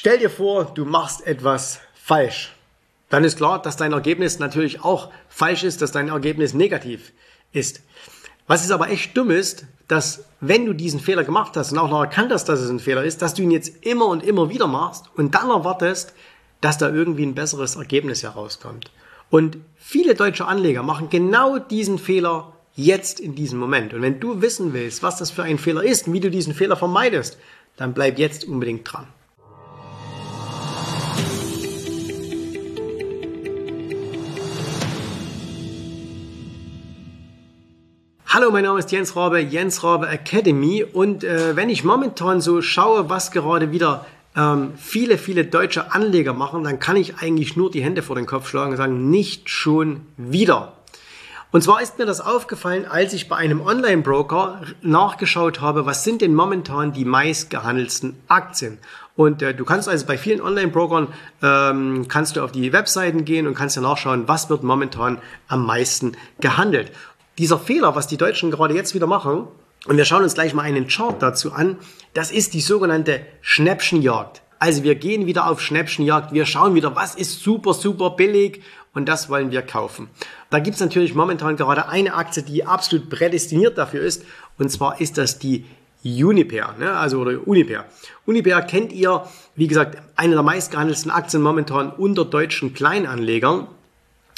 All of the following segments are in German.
Stell dir vor, du machst etwas falsch. Dann ist klar, dass dein Ergebnis natürlich auch falsch ist, dass dein Ergebnis negativ ist. Was ist aber echt dumm ist, dass wenn du diesen Fehler gemacht hast und auch noch erkannt hast, dass es ein Fehler ist, dass du ihn jetzt immer und immer wieder machst und dann erwartest, dass da irgendwie ein besseres Ergebnis herauskommt. Und viele deutsche Anleger machen genau diesen Fehler jetzt in diesem Moment. Und wenn du wissen willst, was das für ein Fehler ist und wie du diesen Fehler vermeidest, dann bleib jetzt unbedingt dran. Hallo, mein Name ist Jens Rabe, Jens Rabe Academy. Und äh, wenn ich momentan so schaue, was gerade wieder ähm, viele, viele deutsche Anleger machen, dann kann ich eigentlich nur die Hände vor den Kopf schlagen und sagen, nicht schon wieder. Und zwar ist mir das aufgefallen, als ich bei einem Online-Broker nachgeschaut habe, was sind denn momentan die meistgehandelten Aktien. Und äh, du kannst also bei vielen Online-Brokern, ähm, kannst du auf die Webseiten gehen und kannst ja nachschauen, was wird momentan am meisten gehandelt dieser Fehler, was die Deutschen gerade jetzt wieder machen, und wir schauen uns gleich mal einen Chart dazu an, das ist die sogenannte Schnäppchenjagd. Also wir gehen wieder auf Schnäppchenjagd, wir schauen wieder, was ist super, super billig und das wollen wir kaufen. Da gibt's natürlich momentan gerade eine Aktie, die absolut prädestiniert dafür ist und zwar ist das die Uniper, ne? also oder Uniper. Uniper kennt ihr, wie gesagt, eine der meistgehandelten Aktien momentan unter deutschen Kleinanlegern.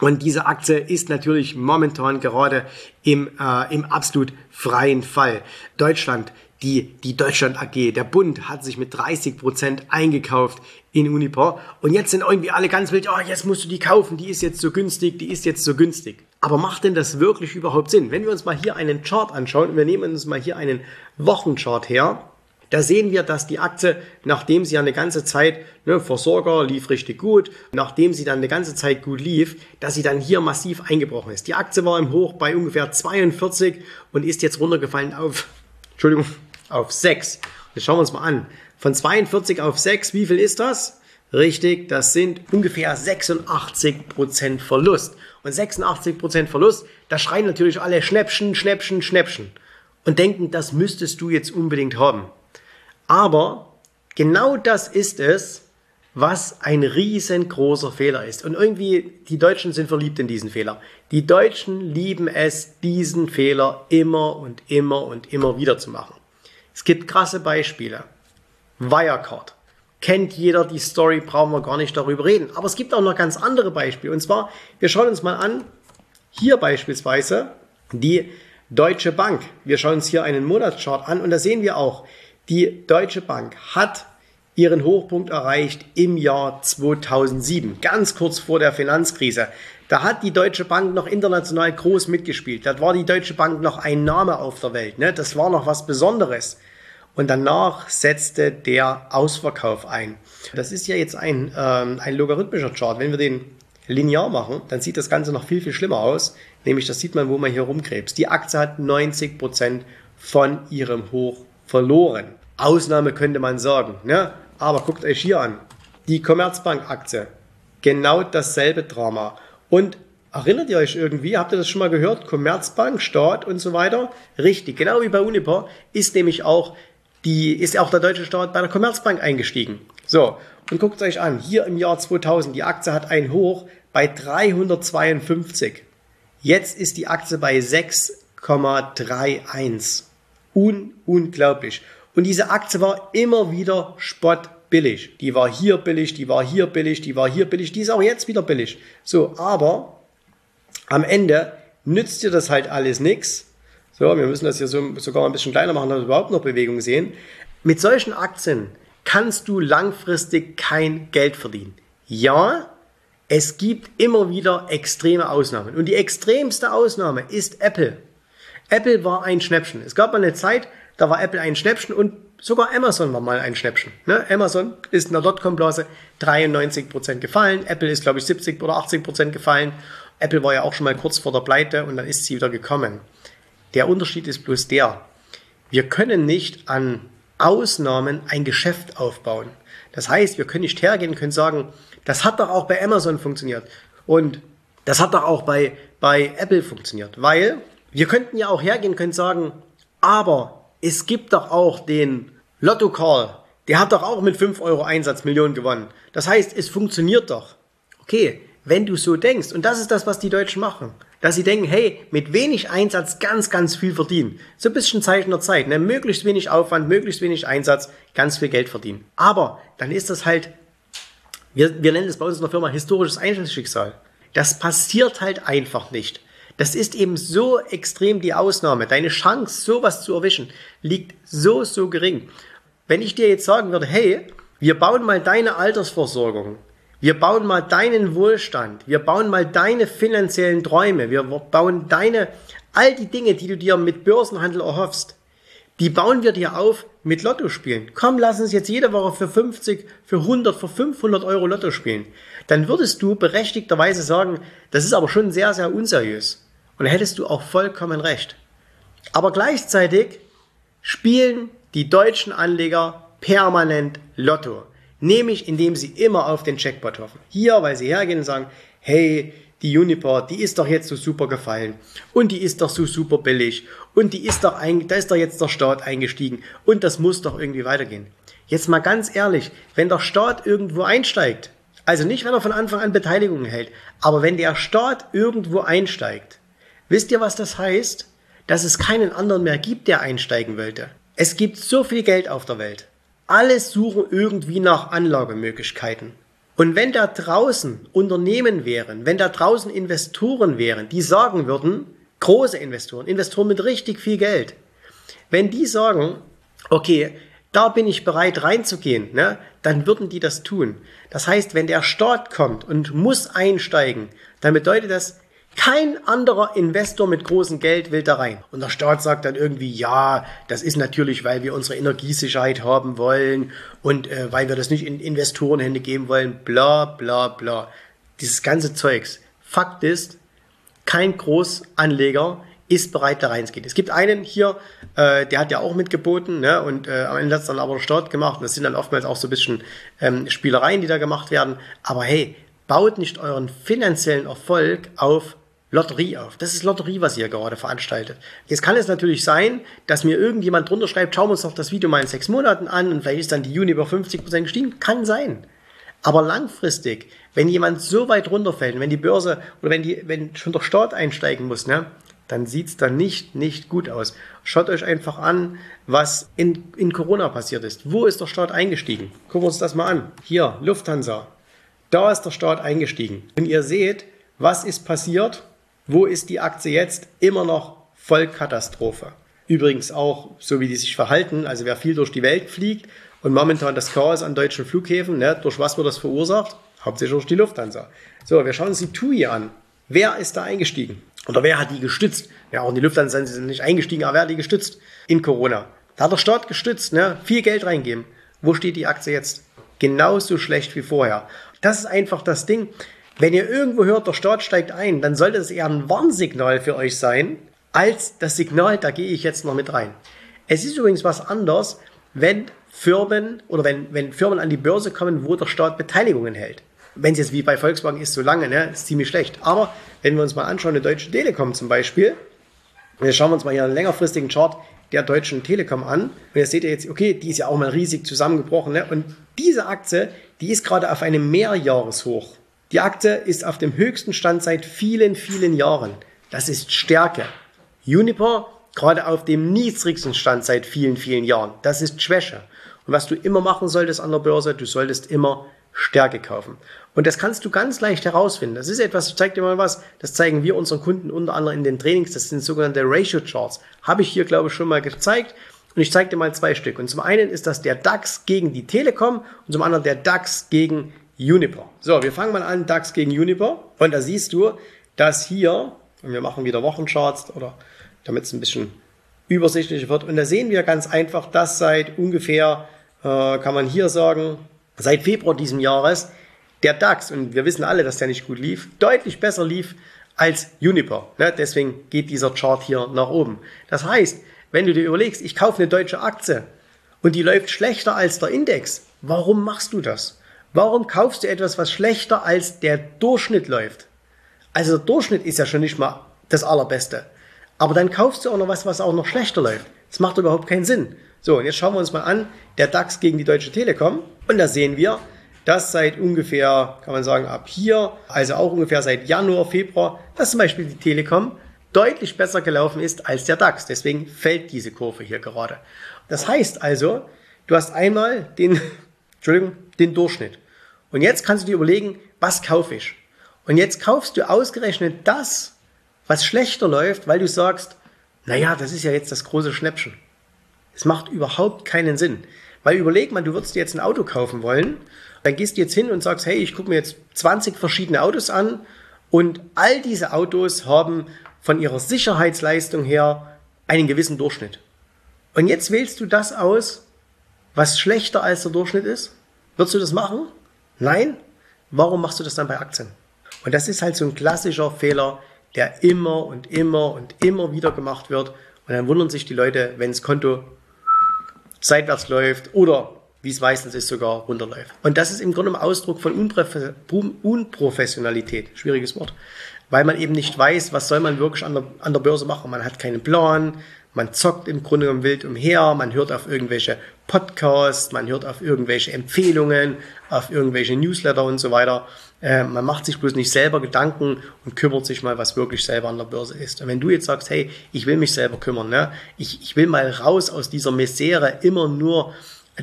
Und diese Aktie ist natürlich momentan gerade im, äh, im absolut freien Fall. Deutschland, die, die Deutschland AG, der Bund hat sich mit 30 Prozent eingekauft in Uniper. Und jetzt sind irgendwie alle ganz wild, oh, jetzt musst du die kaufen, die ist jetzt so günstig, die ist jetzt so günstig. Aber macht denn das wirklich überhaupt Sinn? Wenn wir uns mal hier einen Chart anschauen, wir nehmen uns mal hier einen Wochenchart her, da sehen wir, dass die Aktie, nachdem sie ja eine ganze Zeit, ne, Versorger lief richtig gut, nachdem sie dann eine ganze Zeit gut lief, dass sie dann hier massiv eingebrochen ist. Die Aktie war im Hoch bei ungefähr 42 und ist jetzt runtergefallen auf, Entschuldigung, auf 6. Jetzt schauen wir uns mal an. Von 42 auf 6, wie viel ist das? Richtig, das sind ungefähr 86% Verlust. Und 86% Verlust, da schreien natürlich alle Schnäppchen, Schnäppchen, Schnäppchen. Und denken, das müsstest du jetzt unbedingt haben. Aber genau das ist es, was ein riesengroßer Fehler ist. Und irgendwie, die Deutschen sind verliebt in diesen Fehler. Die Deutschen lieben es, diesen Fehler immer und immer und immer wieder zu machen. Es gibt krasse Beispiele. Wirecard. Kennt jeder die Story, brauchen wir gar nicht darüber reden. Aber es gibt auch noch ganz andere Beispiele. Und zwar, wir schauen uns mal an, hier beispielsweise die Deutsche Bank. Wir schauen uns hier einen Monatschart an und da sehen wir auch, die Deutsche Bank hat ihren Hochpunkt erreicht im Jahr 2007, ganz kurz vor der Finanzkrise. Da hat die Deutsche Bank noch international groß mitgespielt. Da war die Deutsche Bank noch ein Name auf der Welt. Ne? Das war noch was Besonderes. Und danach setzte der Ausverkauf ein. Das ist ja jetzt ein, ähm, ein logarithmischer Chart. Wenn wir den linear machen, dann sieht das Ganze noch viel, viel schlimmer aus. Nämlich, das sieht man, wo man hier rumkrebst. Die Aktie hat 90 Prozent von ihrem Hoch verloren. Ausnahme könnte man sagen. Ne? Aber guckt euch hier an. Die Commerzbank-Aktie. Genau dasselbe Drama. Und erinnert ihr euch irgendwie, habt ihr das schon mal gehört? Commerzbank, Staat und so weiter. Richtig, genau wie bei Uniper ist nämlich auch die, ist auch der deutsche Staat bei der Commerzbank eingestiegen. So. Und guckt euch an. Hier im Jahr 2000, die Aktie hat ein Hoch bei 352. Jetzt ist die Aktie bei 6,31. Un unglaublich. Und diese Aktie war immer wieder spottbillig. Die war hier billig, die war hier billig, die war hier billig, die ist auch jetzt wieder billig. So, aber am Ende nützt dir das halt alles nichts. So, wir müssen das hier so, sogar ein bisschen kleiner machen, damit wir überhaupt noch Bewegung sehen. Mit solchen Aktien kannst du langfristig kein Geld verdienen. Ja, es gibt immer wieder extreme Ausnahmen. Und die extremste Ausnahme ist Apple. Apple war ein Schnäppchen. Es gab mal eine Zeit, da war Apple ein Schnäppchen und sogar Amazon war mal ein Schnäppchen. Ne? Amazon ist in der Dotcom-Blase 93% gefallen. Apple ist, glaube ich, 70 oder 80% gefallen. Apple war ja auch schon mal kurz vor der Pleite und dann ist sie wieder gekommen. Der Unterschied ist bloß der, wir können nicht an Ausnahmen ein Geschäft aufbauen. Das heißt, wir können nicht hergehen können sagen, das hat doch auch bei Amazon funktioniert und das hat doch auch bei, bei Apple funktioniert, weil wir könnten ja auch hergehen, können sagen, aber es gibt doch auch den Lotto Call, Der hat doch auch mit 5 Euro Einsatz Millionen gewonnen. Das heißt, es funktioniert doch. Okay, wenn du so denkst, und das ist das, was die Deutschen machen, dass sie denken, hey, mit wenig Einsatz ganz, ganz viel verdienen. So ein bisschen Zeichen der Zeit, ne? möglichst wenig Aufwand, möglichst wenig Einsatz, ganz viel Geld verdienen. Aber dann ist das halt, wir, wir nennen es bei uns in der Firma historisches Einzelschicksal. Das passiert halt einfach nicht. Das ist eben so extrem die Ausnahme. Deine Chance, sowas zu erwischen, liegt so, so gering. Wenn ich dir jetzt sagen würde, hey, wir bauen mal deine Altersversorgung, wir bauen mal deinen Wohlstand, wir bauen mal deine finanziellen Träume, wir bauen deine, all die Dinge, die du dir mit Börsenhandel erhoffst, die bauen wir dir auf mit Lotto spielen. Komm, lass uns jetzt jede Woche für 50, für 100, für 500 Euro Lotto spielen. Dann würdest du berechtigterweise sagen, das ist aber schon sehr, sehr unseriös. Und hättest du auch vollkommen recht. Aber gleichzeitig spielen die deutschen Anleger permanent Lotto. Nämlich indem sie immer auf den Jackpot hoffen. Hier, weil sie hergehen und sagen, hey, die Uniper, die ist doch jetzt so super gefallen und die ist doch so super billig und die ist doch ein, da ist doch jetzt der Staat eingestiegen und das muss doch irgendwie weitergehen. Jetzt mal ganz ehrlich, wenn der Staat irgendwo einsteigt, also nicht, wenn er von Anfang an Beteiligungen hält, aber wenn der Staat irgendwo einsteigt, wisst ihr, was das heißt? Dass es keinen anderen mehr gibt, der einsteigen wollte. Es gibt so viel Geld auf der Welt. Alle suchen irgendwie nach Anlagemöglichkeiten. Und wenn da draußen Unternehmen wären, wenn da draußen Investoren wären, die sagen würden, große Investoren, Investoren mit richtig viel Geld, wenn die sagen, okay, da bin ich bereit reinzugehen, ne, dann würden die das tun. Das heißt, wenn der Staat kommt und muss einsteigen, dann bedeutet das, kein anderer Investor mit großem Geld will da rein. Und der Staat sagt dann irgendwie, ja, das ist natürlich, weil wir unsere Energiesicherheit haben wollen und äh, weil wir das nicht in Investorenhände geben wollen, bla bla bla. Dieses ganze Zeugs. Fakt ist, kein Großanleger ist bereit, da reinzugehen. Es gibt einen hier, äh, der hat ja auch mitgeboten, ne? und äh, am Ende hat es dann aber der Staat gemacht. Und das sind dann oftmals auch so ein bisschen ähm, Spielereien, die da gemacht werden. Aber hey, baut nicht euren finanziellen Erfolg auf Lotterie auf. Das ist Lotterie, was ihr gerade veranstaltet. Jetzt kann es natürlich sein, dass mir irgendjemand drunter schreibt, schauen wir uns doch das Video mal in sechs Monaten an und vielleicht ist dann die Uni über 50% gestiegen. Kann sein. Aber langfristig, wenn jemand so weit runterfällt, wenn die Börse oder wenn die, wenn schon der Staat einsteigen muss, ne, dann sieht's dann nicht, nicht gut aus. Schaut euch einfach an, was in, in Corona passiert ist. Wo ist der Staat eingestiegen? Gucken wir uns das mal an. Hier, Lufthansa. Da ist der Staat eingestiegen. Und ihr seht, was ist passiert? Wo ist die Aktie jetzt? Immer noch Vollkatastrophe. Übrigens auch, so wie die sich verhalten, also wer viel durch die Welt fliegt und momentan das Chaos an deutschen Flughäfen, ne, durch was wird das verursacht? Hauptsächlich durch die Lufthansa. So, wir schauen uns die TUI an. Wer ist da eingestiegen? Oder wer hat die gestützt? Ja, auch die Lufthansa sind nicht eingestiegen, aber wer hat die gestützt in Corona? Da hat der Staat gestützt, ne? viel Geld reingeben. Wo steht die Aktie jetzt? Genauso schlecht wie vorher. Das ist einfach das Ding. Wenn ihr irgendwo hört, der Staat steigt ein, dann sollte es eher ein Warnsignal für euch sein, als das Signal, da gehe ich jetzt noch mit rein. Es ist übrigens was anderes, wenn Firmen oder wenn, wenn Firmen an die Börse kommen, wo der Staat Beteiligungen hält. Wenn es jetzt wie bei Volkswagen ist, so lange, ne, ist ziemlich schlecht. Aber wenn wir uns mal anschauen, eine Deutsche Telekom zum Beispiel, wir schauen uns mal hier einen längerfristigen Chart der Deutschen Telekom an. Und jetzt seht ihr jetzt, okay, die ist ja auch mal riesig zusammengebrochen. Ne? Und diese Aktie, die ist gerade auf einem Mehrjahreshoch. Die Aktie ist auf dem höchsten Stand seit vielen, vielen Jahren. Das ist Stärke. Uniper gerade auf dem niedrigsten Stand seit vielen, vielen Jahren. Das ist Schwäche. Und was du immer machen solltest an der Börse, du solltest immer Stärke kaufen. Und das kannst du ganz leicht herausfinden. Das ist etwas, ich zeige dir mal was, das zeigen wir unseren Kunden unter anderem in den Trainings, das sind sogenannte Ratio Charts. Habe ich hier, glaube ich, schon mal gezeigt. Und ich zeige dir mal zwei Stück. Und zum einen ist das der DAX gegen die Telekom und zum anderen der DAX gegen Uniper. So, wir fangen mal an, DAX gegen Uniper. Und da siehst du, dass hier, und wir machen wieder Wochencharts, oder damit es ein bisschen übersichtlicher wird. Und da sehen wir ganz einfach, dass seit ungefähr, äh, kann man hier sagen, seit Februar diesen Jahres der DAX, und wir wissen alle, dass der nicht gut lief, deutlich besser lief als Uniper. Ne? Deswegen geht dieser Chart hier nach oben. Das heißt, wenn du dir überlegst, ich kaufe eine deutsche Aktie und die läuft schlechter als der Index, warum machst du das? Warum kaufst du etwas, was schlechter als der Durchschnitt läuft? Also der Durchschnitt ist ja schon nicht mal das Allerbeste. Aber dann kaufst du auch noch was, was auch noch schlechter läuft. Das macht überhaupt keinen Sinn. So, und jetzt schauen wir uns mal an, der DAX gegen die Deutsche Telekom. Und da sehen wir, dass seit ungefähr, kann man sagen, ab hier, also auch ungefähr seit Januar, Februar, dass zum Beispiel die Telekom deutlich besser gelaufen ist als der DAX. Deswegen fällt diese Kurve hier gerade. Das heißt also, du hast einmal den, Entschuldigung, den Durchschnitt. Und jetzt kannst du dir überlegen, was kaufe ich? Und jetzt kaufst du ausgerechnet das, was schlechter läuft, weil du sagst, naja, das ist ja jetzt das große Schnäppchen. Es macht überhaupt keinen Sinn. Weil überleg mal, du würdest dir jetzt ein Auto kaufen wollen, dann gehst du jetzt hin und sagst, hey, ich gucke mir jetzt 20 verschiedene Autos an und all diese Autos haben von ihrer Sicherheitsleistung her einen gewissen Durchschnitt. Und jetzt wählst du das aus, was schlechter als der Durchschnitt ist? Würdest du das machen? Nein? Warum machst du das dann bei Aktien? Und das ist halt so ein klassischer Fehler, der immer und immer und immer wieder gemacht wird. Und dann wundern sich die Leute, wenn das Konto seitwärts läuft oder wie es meistens ist, sogar runterläuft. Und das ist im Grunde ein Ausdruck von Unprofessionalität. Schwieriges Wort. Weil man eben nicht weiß, was soll man wirklich an der, an der Börse machen. Man hat keinen Plan, man zockt im Grunde genommen wild umher, man hört auf irgendwelche Podcasts, man hört auf irgendwelche Empfehlungen, auf irgendwelche Newsletter und so weiter. Äh, man macht sich bloß nicht selber Gedanken und kümmert sich mal, was wirklich selber an der Börse ist. Und wenn du jetzt sagst, hey, ich will mich selber kümmern, ne? ich, ich will mal raus aus dieser Misere, immer nur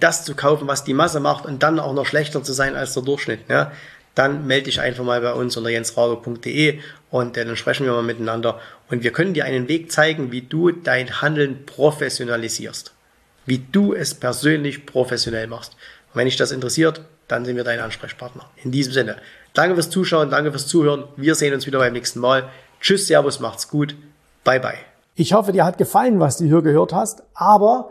das zu kaufen, was die Masse macht und dann auch noch schlechter zu sein als der Durchschnitt, ne? Dann melde dich einfach mal bei uns unter jensrabe.de und dann sprechen wir mal miteinander und wir können dir einen Weg zeigen, wie du dein Handeln professionalisierst. Wie du es persönlich professionell machst. Und wenn dich das interessiert, dann sind wir dein Ansprechpartner. In diesem Sinne, danke fürs Zuschauen, danke fürs Zuhören. Wir sehen uns wieder beim nächsten Mal. Tschüss, Servus, macht's gut. Bye, bye. Ich hoffe, dir hat gefallen, was du hier gehört hast, aber